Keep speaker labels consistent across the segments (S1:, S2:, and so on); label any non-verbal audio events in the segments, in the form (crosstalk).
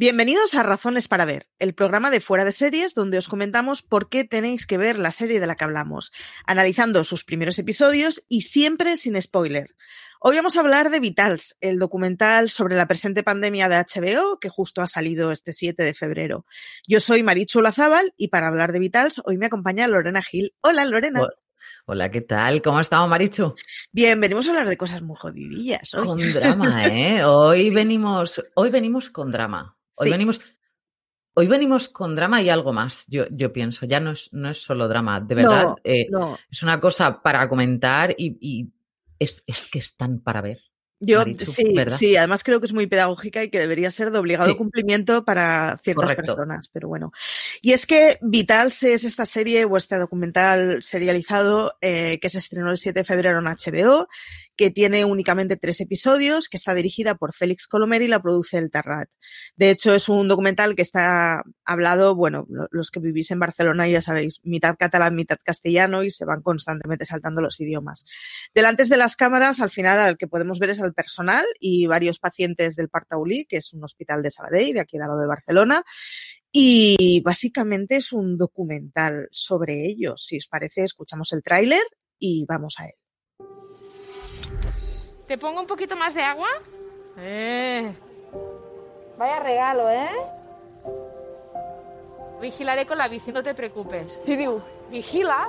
S1: Bienvenidos a Razones para Ver, el programa de Fuera de Series donde os comentamos por qué tenéis que ver la serie de la que hablamos, analizando sus primeros episodios y siempre sin spoiler. Hoy vamos a hablar de Vitals, el documental sobre la presente pandemia de HBO que justo ha salido este 7 de febrero. Yo soy Marichu Lazábal y para hablar de Vitals hoy me acompaña Lorena Gil. Hola Lorena.
S2: Hola, ¿qué tal? ¿Cómo estamos, Marichu?
S1: Bien, venimos a hablar de cosas muy jodidillas. Hoy.
S2: Con drama, (laughs) ¿eh? Hoy venimos, hoy venimos con drama. Hoy
S1: Sí.
S2: venimos. Hoy venimos con drama y algo más, yo, yo pienso. Ya no es, no es solo drama, de verdad.
S1: No,
S2: eh,
S1: no.
S2: Es una cosa para comentar y, y es, es que están para ver.
S1: Yo
S2: Marichu,
S1: sí,
S2: ¿verdad?
S1: sí, además creo que es muy pedagógica y que debería ser de obligado
S2: Sí.
S1: cumplimiento para ciertas
S2: Correcto.
S1: personas, pero bueno. Y es que Vitals es esta serie o este documental serializado eh, que se estrenó el 7 de febrero en HBO, que tiene únicamente tres episodios, que está dirigida por Félix Colomer y la produce El Terrat. De hecho, es un documental que está hablado, bueno, lo- los que vivís en Barcelona ya sabéis, mitad catalán, mitad castellano y se van constantemente saltando los idiomas. Delante de las cámaras, al final, al que podemos ver es al personal y varios pacientes del Partaulí, que es un hospital de Sabadell, de aquí al lado de Barcelona. Y básicamente es un documental sobre ellos. Si os parece, escuchamos el tráiler y vamos a él.
S3: ¿Te pongo un poquito más de agua? Eh.
S4: Vaya regalo, ¿eh?
S3: Vigilaré con la bici, no te preocupes.
S4: Y digo, vigila,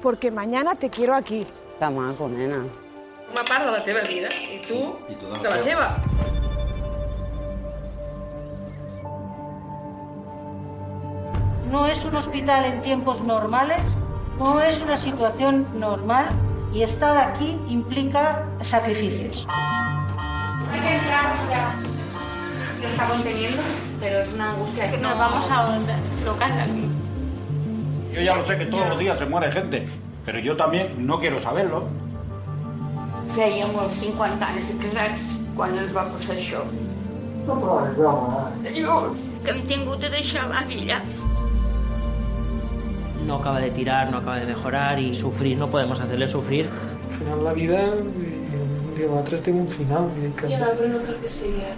S4: porque mañana te quiero aquí.
S5: Està maco, nena.
S3: Una part de la teva vida i tu,
S6: I tu de la
S3: de la seva.
S7: No es un hospital en tiempos normales, no es una situación normal y estar aquí implica sacrificios.
S3: Hay que entrar ya. Lo está conteniendo, pero es una angustia que nos vamos a locar aquí.
S6: Yo ya lo sé que todos los días se muere gente, pero yo también no quiero saberlo.
S8: Fèiem els 50 anys de casats quan ens va passar això. Dius que hem tingut de deixar la villa.
S9: no acaba de tirar, no acaba de mejorar y sufrir, no podemos hacerle sufrir.
S10: Al final la vida, eh, digo, nosaltres tenim un final. vull dir que-
S3: però no cal que sigui ara.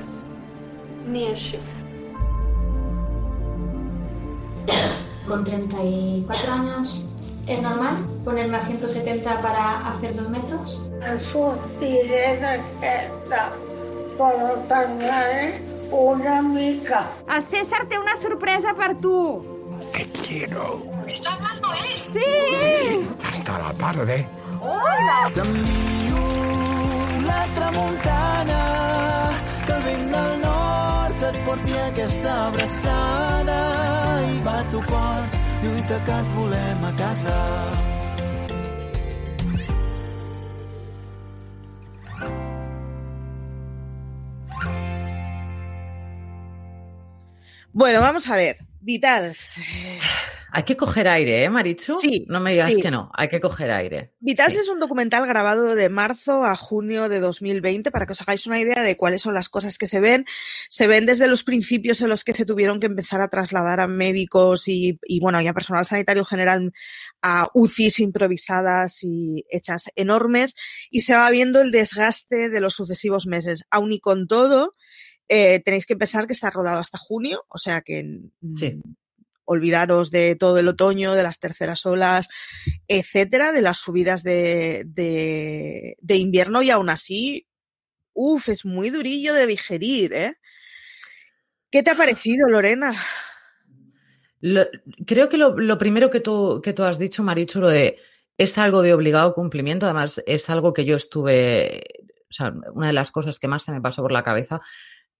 S3: Ni així.
S11: Con 34 años, ¿es normal ponerme a 170 para hacer dos metros?
S7: Sortiré d'aquesta, però tardaré una mica.
S4: El César té una sorpresa per tu.
S10: La tramuntana, que el vent del nord et porti aquesta abraçada i va tu pots, lluita que et volem a casa.
S1: Bueno, vamos a ver. Vitals.
S2: Hay que coger aire, ¿eh, Marichu?
S1: Sí,
S2: No me digas
S1: sí.
S2: que no, hay que coger aire.
S1: Vitals
S2: Sí.
S1: es un documental grabado de marzo a junio de 2020 para que os hagáis una idea de cuáles son las cosas que se ven. Se ven desde los principios en los que se tuvieron que empezar a trasladar a médicos y, y, bueno, y a personal sanitario general a UCIs improvisadas y hechas enormes y se va viendo el desgaste de los sucesivos meses. Aun y con todo, eh, tenéis que pensar que está rodado hasta junio, o sea que
S2: Sí.
S1: olvidaros de todo el otoño, de las terceras olas, etcétera, de las subidas de, de, de invierno y aún así, uff, es muy durillo de digerir, ¿eh? ¿Qué te ha parecido, Lorena?
S2: Lo- creo que lo, lo primero que tú, que tú has dicho, Marichu, lo de es algo de obligado cumplimiento, además es algo que yo estuve, o sea, una de las cosas que más se me pasó por la cabeza,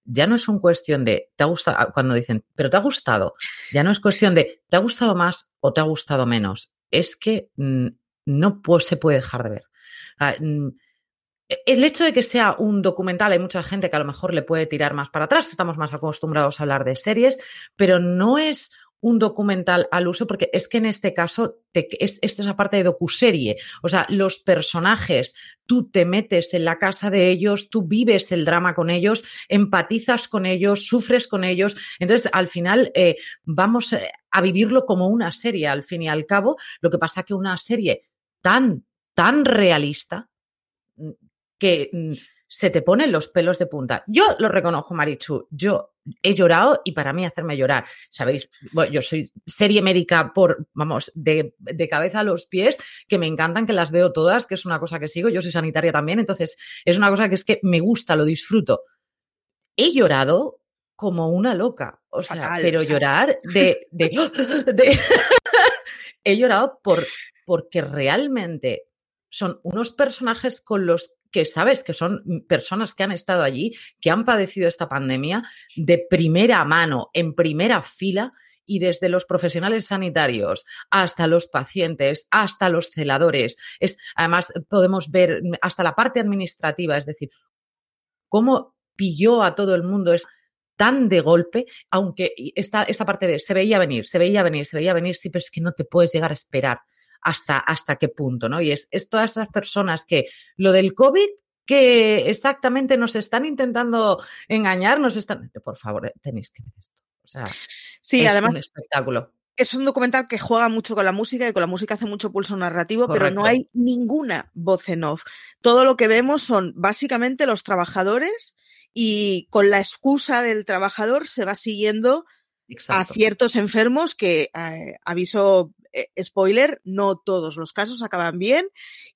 S2: ya no es un cuestión de, te ha gustado, cuando dicen, pero te ha gustado, ya no es cuestión de, te ha gustado más o te ha gustado menos, es que mm, no pu- se puede dejar de ver. Ah, mm, el hecho de que sea un documental, hay mucha gente que a lo mejor le puede tirar más para atrás, estamos más acostumbrados a hablar de series, pero no es un documental al uso, porque es que en este caso es, es esa parte de docuserie. O sea, los personajes, tú te metes en la casa de ellos, tú vives el drama con ellos, empatizas con ellos, sufres con ellos. Entonces, al final, eh, vamos eh, a vivirlo como una serie, al fin y al cabo. Lo que pasa que una serie tan, tan realista mm, que mm, se te ponen los pelos de punta. Yo lo reconozco, Marichu, yo he llorado y para mí hacerme llorar, ¿sabéis? Bueno, yo soy serie médica por, vamos, de, de, cabeza a los pies, que me encantan, que las veo todas, que es una cosa que sigo, yo soy sanitaria también, entonces es una cosa que es que me gusta, lo disfruto. He llorado como una loca, o sea, Fatal, pero o sea. llorar de... de, (laughs) de (laughs) he llorado por, porque realmente son unos personajes con los que sabes que son personas que han estado allí, que han padecido esta pandemia de primera mano, en primera fila, y desde los profesionales sanitarios hasta los pacientes, hasta los celadores. Es, además, podemos ver hasta la parte administrativa, es decir, cómo pilló a todo el mundo es tan de golpe, aunque esta, esta parte de se veía venir, se veía venir, se veía venir, sí, pero es que no te puedes llegar a esperar hasta, hasta qué punto, ¿no? Y es, es todas esas personas que lo del COVID que exactamente nos están intentando engañar, nos están... Por favor, tenéis que ver esto. O sea,
S1: sí,
S2: es
S1: además,
S2: un espectáculo.
S1: Es un documental que juega mucho con la música y con la música hace mucho pulso narrativo, Correcto. pero no hay ninguna voz en off. Todo lo que vemos son básicamente los trabajadores y con la excusa del trabajador se va siguiendo Exacto. a ciertos enfermos que, eh, aviso eh, spoiler, no todos los casos acaban bien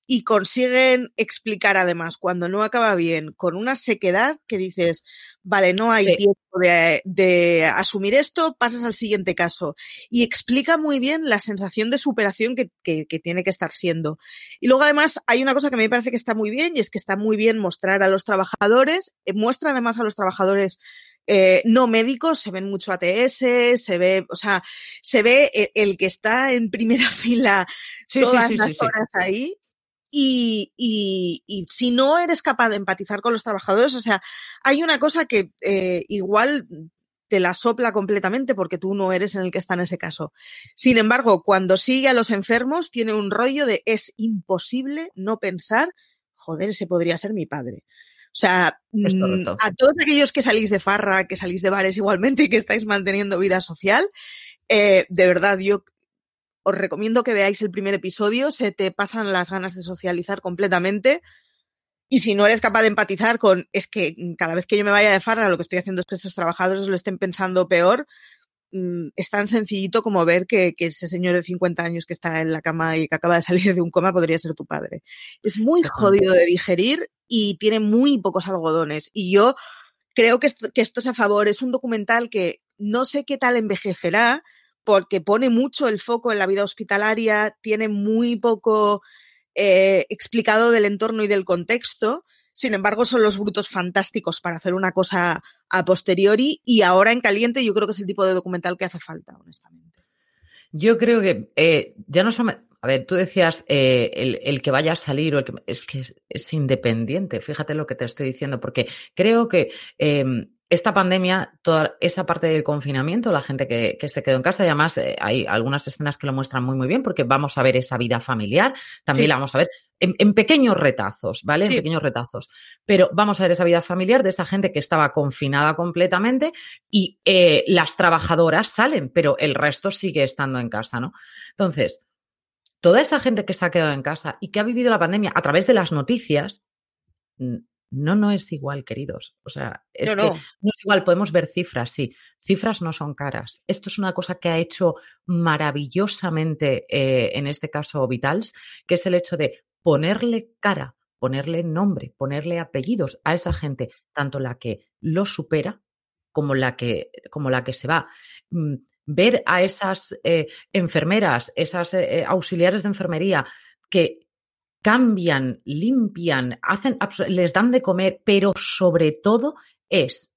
S1: y consiguen explicar además cuando no acaba bien con una sequedad que dices, vale, no hay sí. tiempo de, de, asumir esto, pasas al siguiente caso. Y explica muy bien la sensación de superación que, que, que, tiene que estar siendo. Y luego además hay una cosa que me parece que está muy bien y es que está muy bien mostrar a los trabajadores, eh, muestra además a los trabajadores eh, no médicos, se ven mucho ATS, se ve, o sea, se ve el, el que está en primera (laughs) fila
S2: sí,
S1: todas
S2: sí, sí,
S1: las horas ahí. Y, y, y, si no eres capaz de empatizar con los trabajadores, o sea, hay una cosa que eh, igual te la sopla completamente porque tú no eres en el que está en ese caso. Sin embargo, cuando sigue a los enfermos, tiene un rollo de es imposible no pensar, joder, ese podría ser mi padre. O sea, mm, a todos aquellos que salís de farra, que salís de bares igualmente y que estáis manteniendo vida social, eh, de verdad, yo os recomiendo que veáis el primer episodio, se te pasan las ganas de socializar completamente. Y si no eres capaz de empatizar con, es que cada vez que yo me vaya de farra, lo que estoy haciendo es que estos trabajadores lo estén pensando peor, mm, es tan sencillito como ver que, que, ese señor de 50 años que está en la cama y que acaba de salir de un coma podría ser tu padre. Es muy jodido de digerir y tiene muy pocos algodones. Y yo creo que esto, es a favor. Es un documental que no sé qué tal envejecerá, porque pone mucho el foco en la vida hospitalaria, tiene muy poco eh, explicado del entorno y del contexto. Sin embargo, son los brutos fantásticos para hacer una cosa a posteriori y ahora en caliente yo creo que es el tipo de documental que hace falta, honestamente.
S2: Yo creo que eh, ya no son, a ver, tú decías eh, el, el, que vaya a salir o el que es que es, es, independiente. Fíjate lo que te estoy diciendo, porque creo que eh, esta pandemia, toda esa parte del confinamiento, la gente que, que se quedó en casa, y además eh, hay algunas escenas que lo muestran muy, muy bien, porque vamos a ver esa vida familiar, también sí. la vamos a ver en, en, pequeños retazos, ¿vale? Sí. En pequeños retazos. Pero vamos a ver esa vida familiar de esa gente que estaba confinada completamente y eh, las trabajadoras salen, pero el resto sigue estando en casa, ¿no? Entonces, toda esa gente que se ha quedado en casa y que ha vivido la pandemia a través de las noticias, no, no es igual, queridos. O sea, es no, que no. no es igual, podemos ver cifras, sí. Cifras no son caras. Esto es una cosa que ha hecho maravillosamente, eh, en este caso, Vitals, que es el hecho de ponerle cara, ponerle nombre, ponerle apellidos a esa gente, tanto la que lo supera como la que, como la que se va. Ver a esas eh, enfermeras, esas eh, auxiliares de enfermería que cambian, limpian, hacen, les dan de comer, pero sobre todo es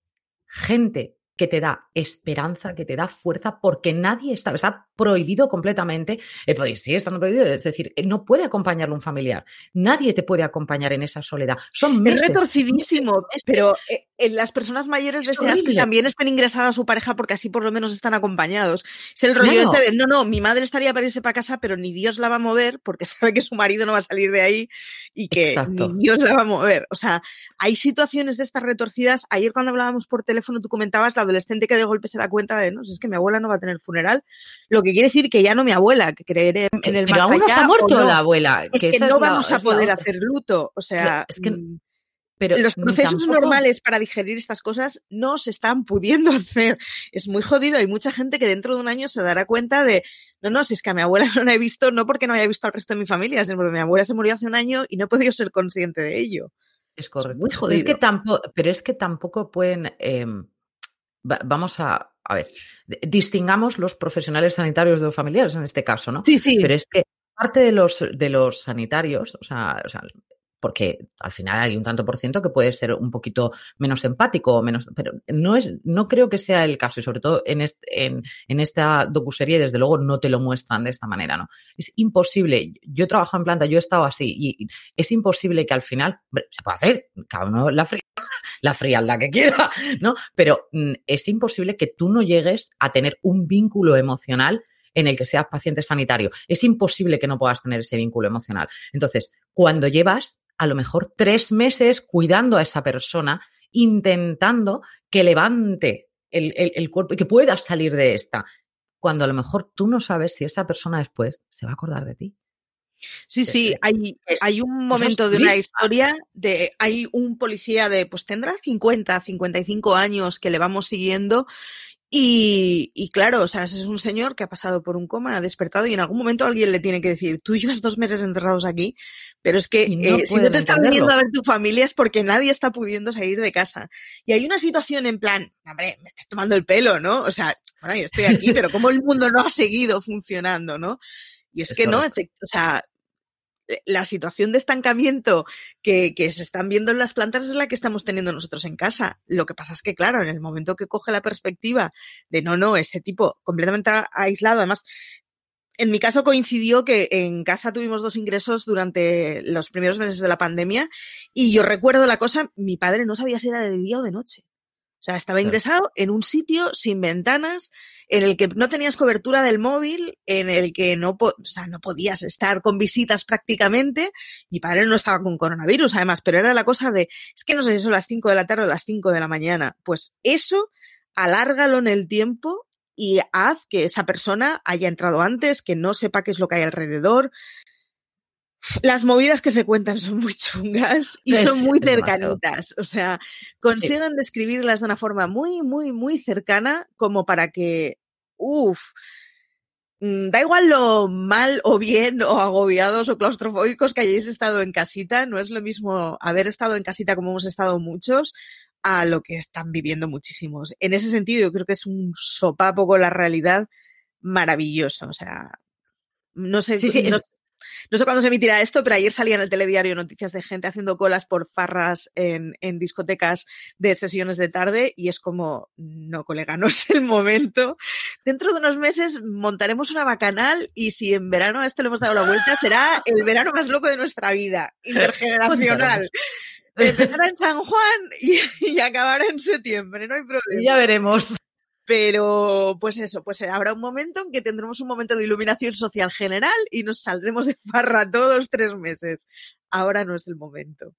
S2: gente que te da esperanza, que te da fuerza, porque nadie está, está prohibido completamente, eh, pues, sí, está prohibido, es decir, eh, no puede acompañarlo un familiar, nadie te puede acompañar en esa soledad. Son meses,
S1: es retorcidísimo, pero eh, en las personas mayores desean que también estén ingresadas a su pareja porque así por lo menos están acompañados. Es el rollo este de, no, no, mi madre estaría para irse para casa, pero ni Dios la va a mover porque (laughs) sabe que su marido no va a salir de ahí y que ni Dios la va a mover. O sea, hay situaciones de estas retorcidas. Ayer cuando hablábamos por teléfono tú comentabas la adolescente que de golpe se da cuenta de, no, es que mi abuela no va a tener funeral, lo que quiere decir que ya no mi abuela, que creeré en el
S2: pero
S1: más
S2: aún ha muerto la abuela.
S1: Es que, no vamos a poder hacer luto. O sea,
S2: es que
S1: mm, pero los procesos normales para digerir estas cosas no se están pudiendo (laughs) hacer. Es muy jodido. Hay mucha gente que dentro de un año se dará cuenta de, no, no, si es que a mi abuela (laughs) no la he visto, no porque no haya visto al resto de mi familia, sino porque mi abuela se murió hace un año y no he podido ser consciente de ello.
S2: Es correcto. muy jodido. Es que tampoco, pero es que tampoco pueden. Vamos a, a ver, distingamos los profesionales sanitarios de los familiares en este caso, ¿no?
S1: Sí, sí.
S2: Pero es que parte de los, de los sanitarios, o sea, o sea porque al final hay un tanto por ciento que puede ser un poquito menos empático o menos, pero no es, no creo que sea el caso y sobre todo en, en, en, esta docuserie desde luego no te lo muestran de esta manera, ¿no? Es imposible, yo he trabajado en planta, yo he estado así y es imposible que al final, se puede hacer, cada uno la, (laughs) la frialdad que quiera, ¿no? Pero mm, es imposible que tú no llegues a tener un vínculo emocional en el que seas paciente sanitario. Es imposible que no puedas tener ese vínculo emocional. Entonces, cuando llevas a lo mejor tres meses cuidando a esa persona, intentando que levante el, cuerpo y que pueda salir de esta, cuando a lo mejor tú no sabes si esa persona después se va a acordar de ti.
S1: Sí, sí, hay, hay un momento de una historia de, hay un policía de, pues tendrá 50, 55 años que le vamos siguiendo y, y, claro, o sea, es un señor que ha pasado por un coma, ha despertado y en algún momento alguien le tiene que decir, tú llevas dos meses encerrados aquí, pero es que eh, si no te están viniendo a ver tu familia es porque nadie está pudiendo salir de casa. Y hay una situación en plan, hombre, me estás tomando el pelo, ¿no? O sea, bueno, yo estoy aquí, pero como el mundo no ha seguido funcionando, ¿no? Y es, que no, efecto, o sea, la situación de estancamiento que, que, se están viendo en las plantas es la que estamos teniendo nosotros en casa. Lo que pasa es que, claro, en el momento que coge la perspectiva de no, no, ese tipo completamente aislado, además, en mi caso coincidió que en casa tuvimos dos ingresos durante los primeros meses de la pandemia y yo recuerdo la cosa, mi padre no sabía si era de día o de noche. O sea, estaba ingresado en un sitio sin ventanas, en el que no tenías cobertura del móvil, en el que no, o sea, no podías estar con visitas prácticamente. Mi padre no estaba con coronavirus, además, pero era la cosa de, es que no sé si son las 5 de la tarde o las 5 de la mañana. Pues eso, alárgalo en el tiempo y haz que esa persona haya entrado antes, que no sepa qué es lo que hay alrededor, las movidas que se cuentan son muy chungas y son muy cercanitas. O sea, consiguen describirlas de una forma muy, muy, muy cercana como para que, uff, mm, da igual lo mal o bien o agobiados o claustrofóbicos que hayáis estado en casita, no es lo mismo haber estado en casita como hemos estado muchos a lo que están viviendo muchísimos. En ese sentido, yo creo que es un sopapo con la realidad maravilloso. O sea, no sé,
S2: sí, sí,
S1: no sé cuándo se emitirá esto, pero ayer salía en el telediario noticias de gente haciendo colas por farras en, en discotecas de sesiones de tarde y es como, no, colega, no (laughs) es el momento. Dentro de unos meses montaremos una bacanal y si en verano a esto le hemos dado la vuelta, será el verano más loco de nuestra vida, (laughs) intergeneracional. Empezará en San Juan y, y acabará en septiembre, no hay problema.
S2: Ya veremos.
S1: Pero, pues eso, pues habrá un momento en que tendremos un momento de iluminación social general y nos saldremos de farra todos tres meses. Ahora no es el momento.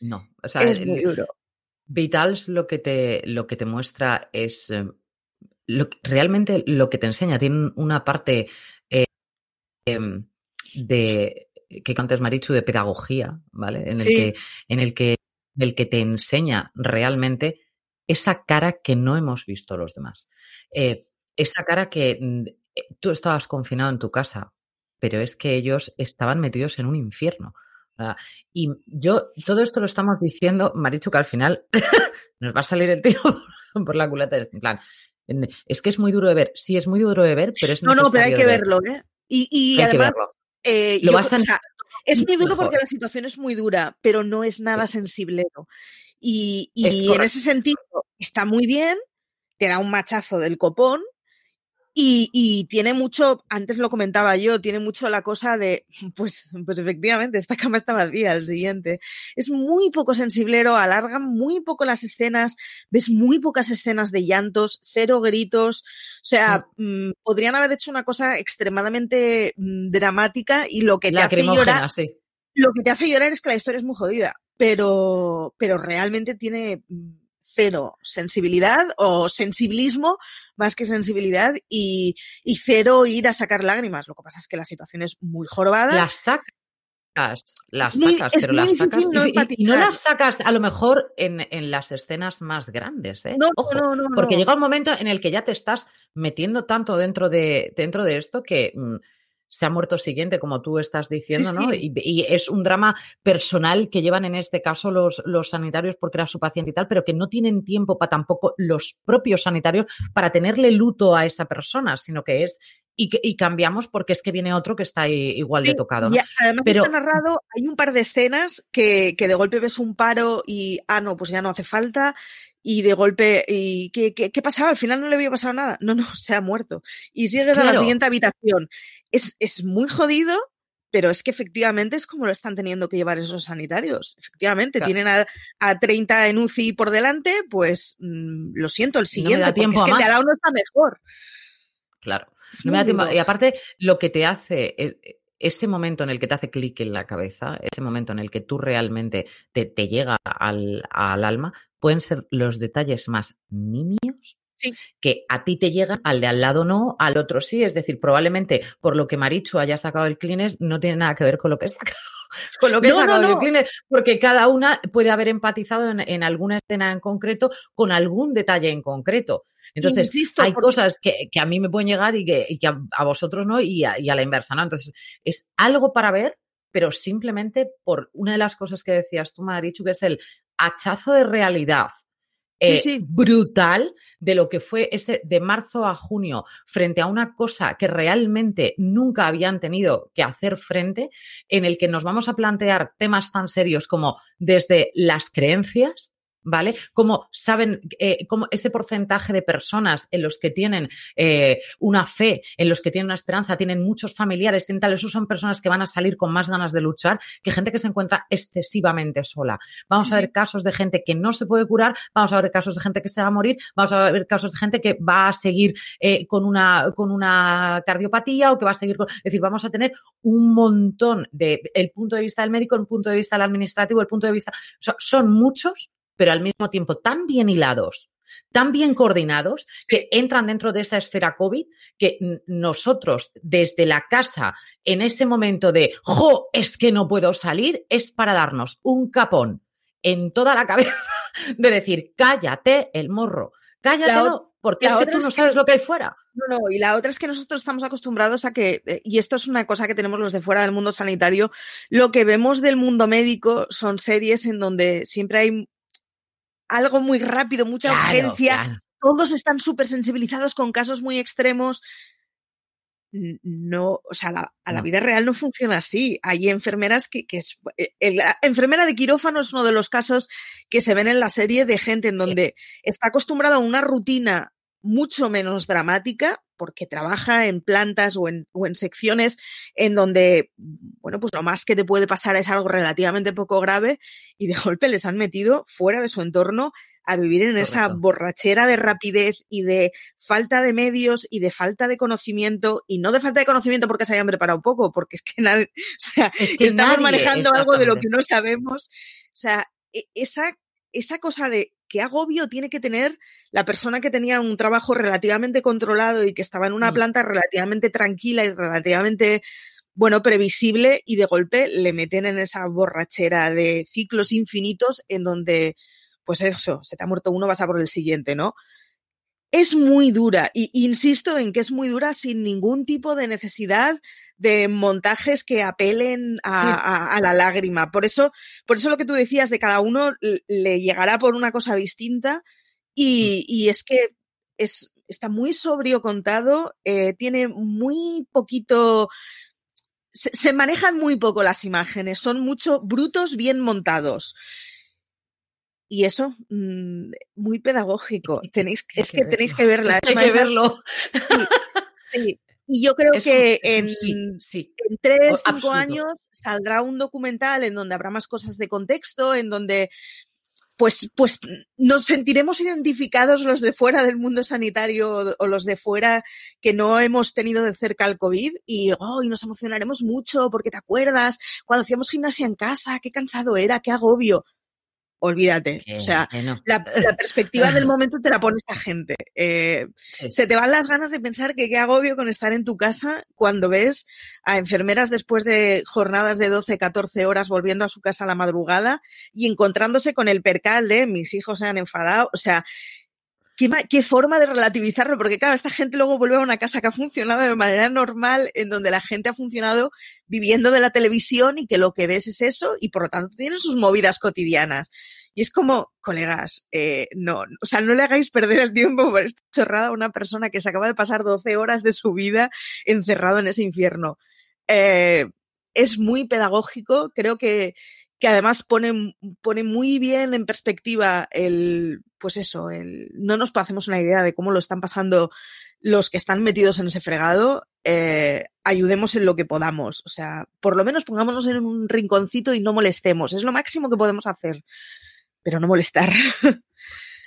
S2: No, o sea,
S1: es muy duro.
S2: Vitals lo que te, lo que te muestra es eh, lo, realmente lo que te enseña. Tiene una parte eh, em, de que antes Marichu de pedagogía, ¿vale? En el que, en el que, en el que te enseña realmente esa cara que no hemos visto los demás. Eh, esa cara que mm, eh, tú estabas confinado en tu casa, pero es que ellos estaban metidos en un infierno. Y yo, todo esto lo estamos diciendo, Marichu, que al final (laughs) nos va a salir el tiro (laughs) por la culata. En plan, es que es muy duro de ver. Sí, es muy duro de ver, pero es
S1: No, no, pero hay que verlo, ¿eh? Y, además, eh, es muy duro porque la situación es muy dura, pero no es nada sensible. Y, en ese sentido está muy bien te da un machazo del copón y, y, tiene mucho, antes lo comentaba yo, tiene mucho la cosa de, (laughs) pues, pues efectivamente, esta cama está vacía, el siguiente. Es muy poco sensiblero, alarga muy poco las escenas, ves muy pocas escenas de llantos, cero gritos. O sea, mm. podrían haber hecho una cosa extremadamente mm, dramática y lo que te hace llorar.
S2: Sí.
S1: Lo que te hace llorar es que la historia es muy jodida, pero, pero realmente tiene mm, cero sensibilidad o sensibilismo más que sensibilidad y, y, cero ir a sacar lágrimas. Lo que pasa es que la situación es muy jorobada.
S2: Las sacas. Las sacas, pero las sacas. No y, y, no las sacas a lo mejor en, en las escenas más grandes, ¿eh?
S1: No,
S2: Ojo,
S1: no, no,
S2: porque llega un momento en el que ya te estás metiendo tanto dentro de, dentro de esto que. Mmm, se ha muerto siguiente, como tú estás diciendo,
S1: sí,
S2: ¿no?
S1: Sí.
S2: Y, y, es un drama personal que llevan en este caso los, los sanitarios porque era su paciente y tal, pero que no tienen tiempo para tampoco los propios sanitarios para tenerle luto a esa persona, sino que es y, y, cambiamos porque es que viene otro que está igual de tocado. ¿no?
S1: Y además Pero, está narrado, hay un par de escenas que, que, de golpe ves un paro y, ah, no, pues ya no hace falta. Y de golpe, ¿y qué, qué, qué pasaba? Al final no le había pasado nada. No, no, (laughs) se ha muerto. Y sigues claro. a la siguiente habitación. Es, es muy jodido, pero es que efectivamente es como lo están teniendo que llevar esos sanitarios. Efectivamente, claro. tienen a, a, 30 en UCI por delante, pues mmm, lo siento, el siguiente,
S2: no
S1: porque es que el de al lado no está mejor.
S2: Claro. No me da tiempo. Y aparte, lo que te hace, eh, ese momento en el que te hace clic en la cabeza, ese momento en el que tú realmente te, te llega al, al, alma, pueden ser los detalles más nimios.
S1: Sí.
S2: que a ti te llegan, al de al lado no, al otro sí. Es decir, probablemente por lo que Marichu haya sacado el Kleenex no tiene nada que ver con lo que he (laughs) sacado con lo que no, he sacado no, no. el Kleenex, porque cada una puede haber empatizado en, en, alguna escena en concreto con algún detalle en concreto. Entonces,
S1: Insisto,
S2: hay
S1: porque...
S2: cosas que, que, a mí me pueden llegar y que, y que a, a, vosotros no, y a, y a la inversa, ¿no? Entonces, es algo para ver, pero simplemente por una de las cosas que decías tú, Marichu, que es el hachazo de realidad eh,
S1: sí, sí.
S2: brutal de lo que fue ese de marzo a junio frente a una cosa que realmente nunca habían tenido que hacer frente, en el que nos vamos a plantear temas tan serios como desde las creencias, ¿vale? Como saben, eh, como ese porcentaje de personas en los que tienen eh, una fe, en los que tienen una esperanza, tienen muchos familiares, tienen tal, esos son personas que van a salir con más ganas de luchar que gente que se encuentra excesivamente sola. Vamos sí, a ver sí. casos de gente que no se puede curar, vamos a ver casos de gente que se va a morir, vamos a ver casos de gente que va a seguir eh, con, una, con una cardiopatía o que va a seguir con, es decir, vamos a tener un montón de, el punto de vista del médico, el punto de vista del administrativo, el punto de vista, o sea, son muchos pero al mismo tiempo tan bien hilados, tan bien coordinados, que entran dentro de esa esfera COVID, que nosotros desde la casa, en ese momento de, jo, es que no puedo salir, es para darnos un capón en toda la (laughs) cabeza de decir, cállate el morro, cállatelo, porque es que tú no sabes lo que hay fuera.
S1: No, no, y la otra es que nosotros estamos acostumbrados a que, eh, y esto es una cosa que tenemos los de fuera del mundo sanitario, lo que vemos del mundo médico son series en donde siempre hay algo muy rápido, mucha
S2: claro,
S1: urgencia.
S2: Claro.
S1: Todos están súper sensibilizados con casos muy extremos. No, o sea, la, a la no. vida real no funciona así. Hay enfermeras que, que es, eh, la enfermera de quirófano es uno de los casos que se ven en la serie de gente en donde sí. está acostumbrada a una rutina mucho menos dramática porque trabaja en plantas o en, o en, secciones en donde, bueno, pues lo más que te puede pasar es algo relativamente poco grave y de (laughs) golpe les han metido fuera de su entorno a vivir en Correcto. esa borrachera de rapidez y de falta de medios y de falta de conocimiento y no de falta de conocimiento porque se hayan preparado poco, porque es que nadie, (laughs) o sea,
S2: es que
S1: estamos
S2: nadie,
S1: manejando algo de lo que no sabemos. O sea, e, esa, esa cosa de qué agobio tiene que tener la persona que tenía un trabajo relativamente controlado y que estaba en una planta relativamente tranquila y relativamente, bueno, previsible y de golpe le meten en esa borrachera de ciclos infinitos en donde, pues eso, se te ha muerto uno, vas a por el siguiente, ¿no? Es muy dura, y insisto en que es muy dura sin ningún tipo de necesidad de montajes que apelen a, sí. a, a, la lágrima. Por eso, por eso lo que tú decías de cada uno le llegará por una cosa distinta y, y es que es, está muy sobrio contado, eh, tiene muy poquito, se, se, manejan muy poco las imágenes, son mucho brutos bien montados. Y eso, mm, muy pedagógico. Tenéis, es que,
S2: que
S1: tenéis que verla. (laughs)
S2: Hay que verlo.
S1: Sí, sí. Y yo creo
S2: Es
S1: que
S2: es
S1: en,
S2: un sí, sí.
S1: en tres,
S2: O-
S1: cinco años saldrá un documental en donde habrá más cosas de contexto, en donde pues, pues nos sentiremos identificados los de fuera del mundo sanitario o- o los de fuera que no hemos tenido de cerca el COVID y, oh, y nos emocionaremos mucho porque te acuerdas cuando hacíamos gimnasia en casa, qué cansado era, qué agobio. Olvídate.
S2: Que-
S1: o sea,
S2: no.
S1: la, la perspectiva del (laughs) momento te la pone esta gente. Eh,
S2: Sí.
S1: se te van las ganas de pensar que qué agobio con estar en tu casa cuando ves a enfermeras después de jornadas de 12, 14 horas volviendo a su casa a la madrugada y encontrándose con el percal de mis hijos se han enfadado. O sea, qué, ma- qué forma de relativizarlo, porque claro, esta gente luego vuelve a una casa que ha funcionado de manera normal, en donde la gente ha funcionado viviendo de la televisión y que lo que ves es eso y por lo tanto tienen sus movidas cotidianas. Y es como, colegas, eh, no, o sea, no le hagáis perder el tiempo por esta chorrada a una persona que se acaba de pasar 12 horas de su vida encerrado en ese infierno. Eh, es muy pedagógico, creo que, que además pone, pone muy bien en perspectiva el, pues eso, el, no nos hacemos una idea de cómo lo están pasando los que están metidos en ese fregado, eh, ayudemos en lo que podamos. O sea, por lo menos pongámonos en un rinconcito y no molestemos. Es lo máximo que podemos hacer, pero no molestar. (laughs)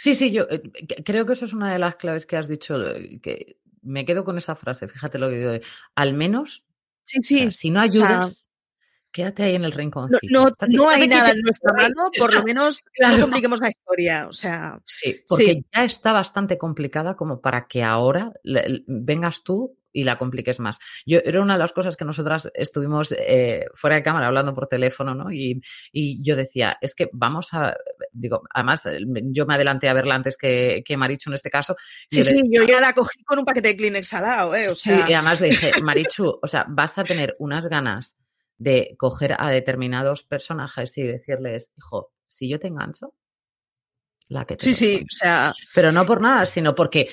S2: Sí, sí, yo eh, creo que eso es una de las claves que has dicho, eh, que me quedo con esa frase, fíjate lo que digo, al menos,
S1: Sí,
S2: o sea,
S1: sí.
S2: si no
S1: o sea,
S2: ayudas, quédate ahí en el
S1: no,
S2: rinconcito.
S1: no, no hay nada en nuestra mano, por lo menos
S2: claro.
S1: no compliquemos la historia. O sea,
S2: Sí, porque
S1: sí.
S2: ya está bastante complicada como para que ahora le- vengas tú y la compliques más. Yo era una de las cosas que nosotras estuvimos eh, fuera de cámara hablando por teléfono, ¿no? Y, y yo decía, es que vamos a, digo, además eh, yo me adelanté a verla antes que, que Marichu en este caso.
S1: Sí, sí,
S2: decía,
S1: yo ya la cogí con un paquete de Kleenex al lado, ¿eh? O
S2: Sí,
S1: sea,
S2: y además le dije, Marichu, o sea, vas a tener unas ganas de coger a determinados personajes y decirles, hijo, si yo te engancho, la que te
S1: sí, sí,
S2: toque".
S1: o sea,
S2: Pero no por nada, sino porque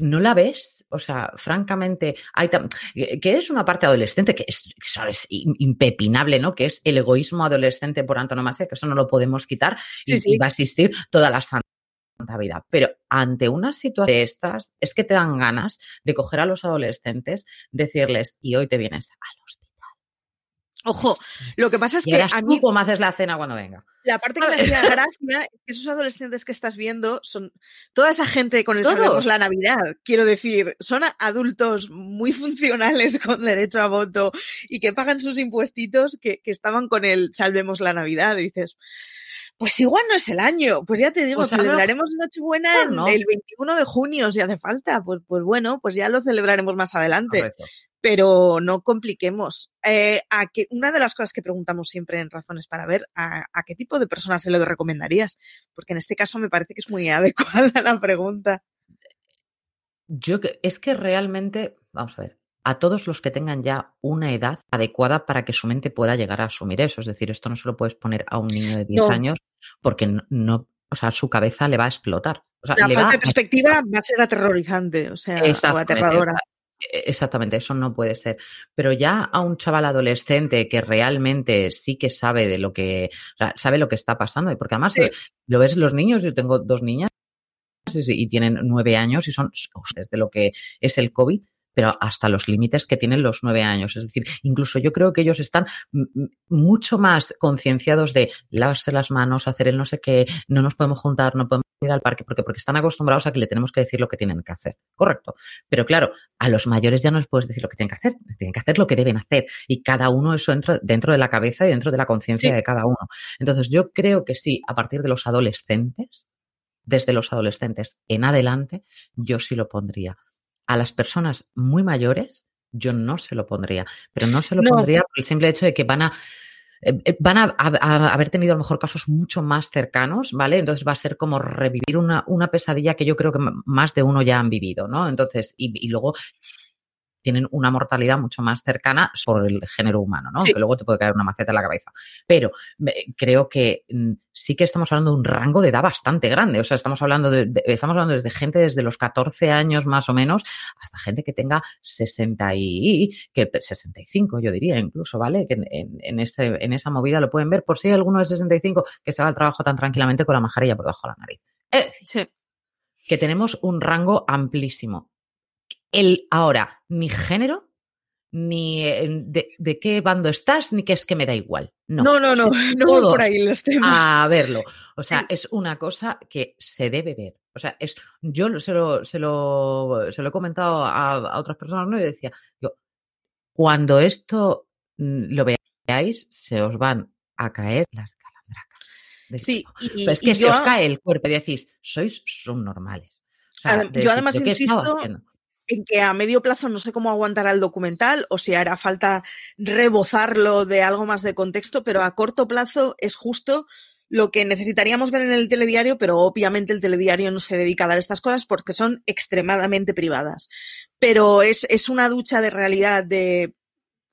S2: no la ves. O sea, francamente, hay que es una parte adolescente que es, que impepinable, ¿no? Que es el egoísmo adolescente por antonomasia, que eso no lo podemos quitar y,
S1: Sí,
S2: y va a existir toda la santa vida. Pero ante una situación de estas, es que te dan ganas de coger a los adolescentes, decirles, y hoy te vienes al hospital.
S1: Ojo, lo que pasa es
S2: Y
S1: que a mí
S2: cómo haces la cena cuando venga.
S1: la parte que me (laughs) hacía gracia es que esos adolescentes que estás viendo son toda esa gente con el Salvemos
S2: Todos.
S1: la Navidad, quiero decir, son adultos muy funcionales (laughs) con derecho a voto y que pagan sus impuestitos que, que estaban con el Salvemos la Navidad. Y dices, pues igual no es el año, pues ya te digo,
S2: Pues
S1: celebraremos Nochebuena en
S2: no.
S1: el 21 de junio si hace falta. Pues, pues bueno, pues ya lo celebraremos más adelante
S2: Correcto.
S1: Pero no compliquemos. Eh, a que, una de las cosas que preguntamos siempre en Razones para Ver, a, a qué tipo de personas se lo recomendarías? Porque en este caso me parece que es muy (laughs) adecuada la pregunta.
S2: Yo que- es que realmente, vamos a ver, a todos los que tengan ya una edad adecuada para que su mente pueda llegar a asumir eso. Es decir, esto no se lo puedes poner a un niño de 10
S1: No.
S2: años porque no, no- o sea, su cabeza le va a explotar. O sea,
S1: La
S2: le va
S1: falta de
S2: a-
S1: perspectiva va a ser aterrorizante, o sea, o aterradora.
S2: E- Exactamente, eso no puede ser. Pero ya a un chaval adolescente que realmente sí que sabe de lo que, o sea, sabe lo que está pasando, porque además
S1: Sí.
S2: lo, ves los niños, yo tengo dos niñas y, tienen nueve años y son desde lo que es el COVID, pero hasta los límites que tienen los nueve años. Es decir, incluso yo creo que ellos están mucho más concienciados de lavarse las manos, hacer el no sé qué, no nos podemos juntar, no podemos ir al parque, porque, porque están acostumbrados a que le tenemos que decir lo que tienen que hacer. Correcto. Pero claro, a los mayores ya no les puedes decir lo que tienen que hacer, tienen que hacer lo que deben hacer. Y cada uno eso entra dentro de la cabeza y dentro de la conciencia
S1: Sí.
S2: de cada uno. Entonces, yo creo que sí, a partir de los adolescentes, desde los adolescentes en adelante, yo sí lo pondría. A las personas muy mayores, yo no se lo pondría. Pero no se lo
S1: No.
S2: pondría por el simple hecho de que van a van a, a- a haber tenido a lo mejor casos mucho más cercanos, ¿vale? Entonces va a ser como revivir una, una pesadilla que yo creo que más de uno ya han vivido, ¿no? Entonces, y luego tienen una mortalidad mucho más cercana por el género humano, ¿no? Que luego te puede caer una maceta en la cabeza. Pero creo que mm, sí que estamos hablando de un rango de edad bastante grande. O sea, estamos hablando de, estamos hablando desde gente desde los 14 años más o menos hasta gente que tenga 60 y que 65, yo diría incluso, ¿vale? Que en, en, ese, en esa movida lo pueden ver. Por si hay alguno de 65 que se va al trabajo tan tranquilamente con la majarilla por debajo de la nariz. Es que tenemos un rango amplísimo. El ahora, ni género, ni de, qué bando estás, ni que es que me da igual. No,
S1: no, no, no, (laughs) no por ahí los temas.
S2: A verlo. O sea, (laughs) es una cosa que se debe ver. O sea, es, yo se lo, se lo, se lo he comentado a, otras personas, ¿no? Y decía, yo, cuando esto mm, lo veáis, se os van a caer las
S1: Sí,
S2: y, es que se os cae el cuerpo y decís, sois subnormales.
S1: yo además insisto en que a medio plazo no sé cómo aguantará el documental o si hará falta rebozarlo de algo más de contexto, pero a corto plazo es justo lo que necesitaríamos ver en el telediario, pero obviamente el telediario no se dedica a dar estas cosas porque son extremadamente privadas. Pero es, es una ducha de realidad de,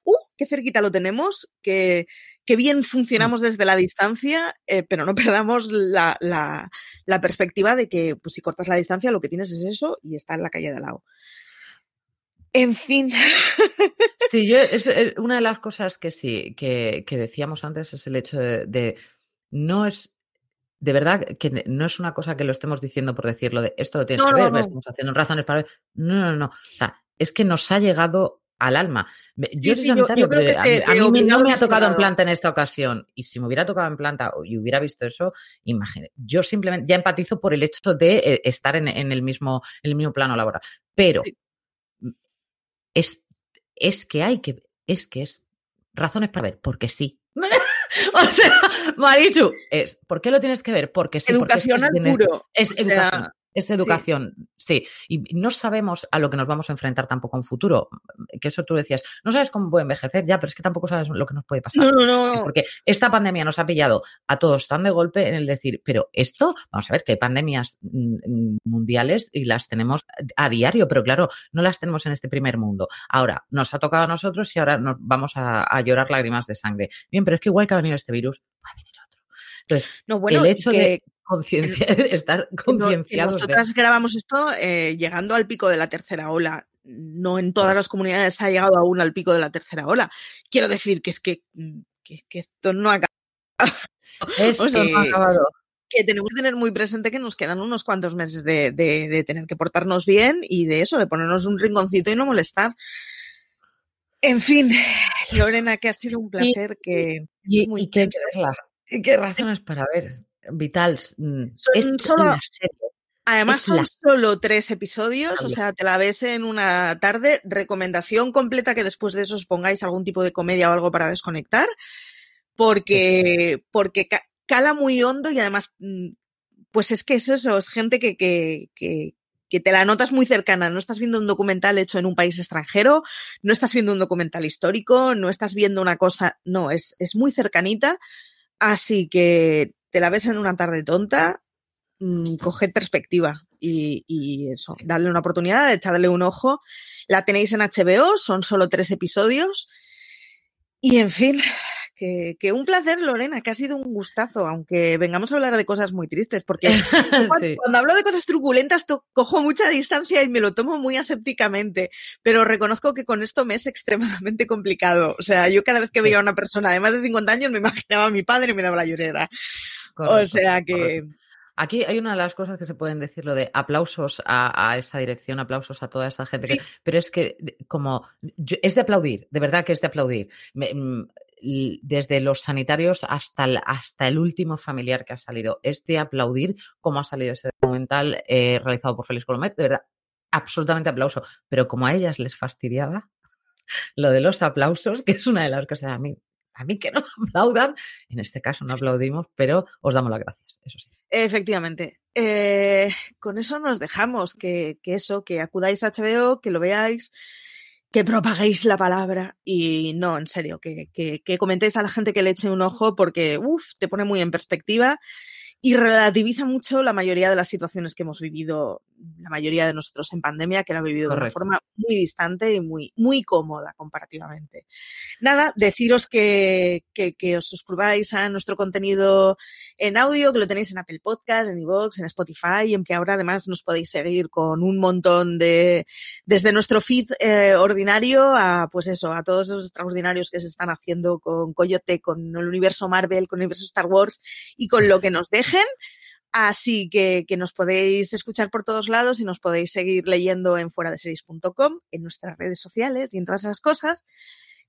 S1: uh, qué cerquita lo tenemos, que, que bien funcionamos desde la distancia, eh, pero no (laughs) perdamos la, la, la, perspectiva de que pues, si cortas la distancia lo que tienes es eso y está en la calle de al lado. En fin. (laughs)
S2: Sí, yo, es, eh, una de las cosas que sí, que, que decíamos antes es el hecho de, de, no es, de verdad que no es una cosa que lo estemos diciendo por decirlo de esto lo tienes que ver, estamos haciendo razones para ver. No, no, no. O sea, es que nos ha llegado al alma. Yo soy sanitario, pero a, mí no me ha tocado en planta en esta ocasión. Y si me hubiera tocado en planta y hubiera visto eso, imagínate. Yo simplemente ya empatizo por el hecho de eh, estar en, el, mismo, en el mismo plano laboral. Pero es, es que hay que, es que es razones para ver, porque sí. (laughs) o sea, Marichu, es, ¿por qué lo tienes que ver? Porque sí.
S1: Educación
S2: al
S1: puro.
S2: Es educación. Es educación, sí. Y no sabemos a lo que nos vamos a enfrentar tampoco en futuro. Que eso tú decías, no sabes cómo puede envejecer, ya, pero es que tampoco sabes lo que nos puede pasar.
S1: No, no, no.
S2: Porque esta pandemia nos ha pillado a todos tan de golpe en el decir, pero esto, vamos a ver, que hay pandemias mm, mundiales y las tenemos a diario, pero claro, no las tenemos en este primer mundo. Ahora, nos ha tocado a nosotros y ahora nos vamos a, llorar lágrimas de sangre. Bien, pero es que igual que ha venido este virus, va a venir otro. Entonces, no, bueno, el hecho de conciencia, estar concienciados.
S1: Nosotras grabamos esto eh, llegando al pico de la tercera ola. No en todas las comunidades ha llegado aún al pico de la tercera ola. Quiero decir que es que, mm, esto no ha acabado. (laughs)
S2: Esto no ha acabado.
S1: Que tenemos que tener muy presente que nos quedan unos cuantos meses de, de, tener que portarnos bien y de eso, de ponernos un rinconcito y no molestar. En fin, Lorena, que ha sido un placer. que
S2: y, y que qué razones para ver. Vitals. Mm,
S1: son solo, Además son solo tres episodios, o sea, te la ves en una tarde. Recomendación completa que después de eso os pongáis algún tipo de comedia o algo para desconectar, porque, porque cala muy hondo y además, mm, pues es que es eso, es gente que, que, que, que te la notas muy cercana. No estás viendo un documental hecho en un país extranjero, no estás viendo un documental histórico, no estás viendo una cosa, no, es, es muy cercanita. Así que te la ves en una tarde tonta, mmm, coged perspectiva y, eso, darle una oportunidad, echarle un ojo. La tenéis en HBO, son solo tres episodios. Y en fin, que, un placer, Lorena, que ha sido un gustazo, aunque vengamos a hablar de cosas muy tristes, porque (laughs) cuando, hablo de cosas truculentas cojo mucha distancia y me lo tomo muy asépticamente, pero reconozco que con esto me es extremadamente (laughs) complicado. O sea, yo cada vez que veía a una persona de más de 50 años me imaginaba a mi padre y me daba la llorera o sea que...
S2: Aquí hay una de las cosas que se pueden decir, lo de aplausos a, esa dirección, aplausos a toda esa gente, pero es que como es de aplaudir, de verdad que es de aplaudir. Mm, desde los sanitarios hasta el, hasta el último familiar que ha salido, es de aplaudir cómo ha salido ese documental eh, realizado por Félix Colomet, de verdad, absolutamente aplauso, pero como a ellas les fastidiaba (laughs) lo de los aplausos, que es una de las cosas a mí a mí que no aplaudan. En este caso no aplaudimos, pero os damos las gracias, eso sí.
S1: Efectivamente. Eh, con eso nos dejamos, que, eso, que acudáis a HBO, que lo veáis, que propaguéis la palabra y no, en serio, que, que, comentéis a la gente que le eche un ojo porque, uff, te pone muy en perspectiva y relativiza mucho la mayoría de las situaciones que hemos vivido la mayoría de nosotros en pandemia, que lo ha vivido de una forma muy distante y muy, muy cómoda comparativamente. Nada, deciros que, que, os suscribáis a nuestro contenido en audio, que lo tenéis en Apple Podcast, en iVoox, en Spotify, y en que ahora además nos podéis seguir con un montón de, desde nuestro feed eh, ordinario a, pues eso, a todos esos extraordinarios que se están haciendo con Coyote, con el universo Marvel, con el universo Star Wars y con lo que nos dejen. Así que, que, nos podéis escuchar por todos lados y nos podéis seguir leyendo en fuera de series.com, en nuestras redes sociales y en todas esas cosas.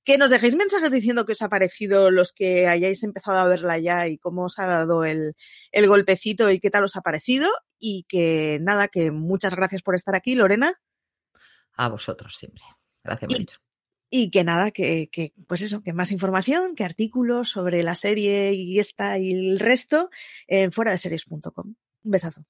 S1: Que nos dejéis mensajes diciendo que os ha parecido los que hayáis empezado a verla ya y cómo os ha dado el, el golpecito y qué tal os ha parecido. Y que nada, que muchas gracias por estar aquí, Lorena.
S2: A vosotros siempre. Gracias mucho.
S1: Y que nada, que, que, pues eso, que más información, que artículos sobre la serie y esta y el resto en fuera de series.com. Un besazo.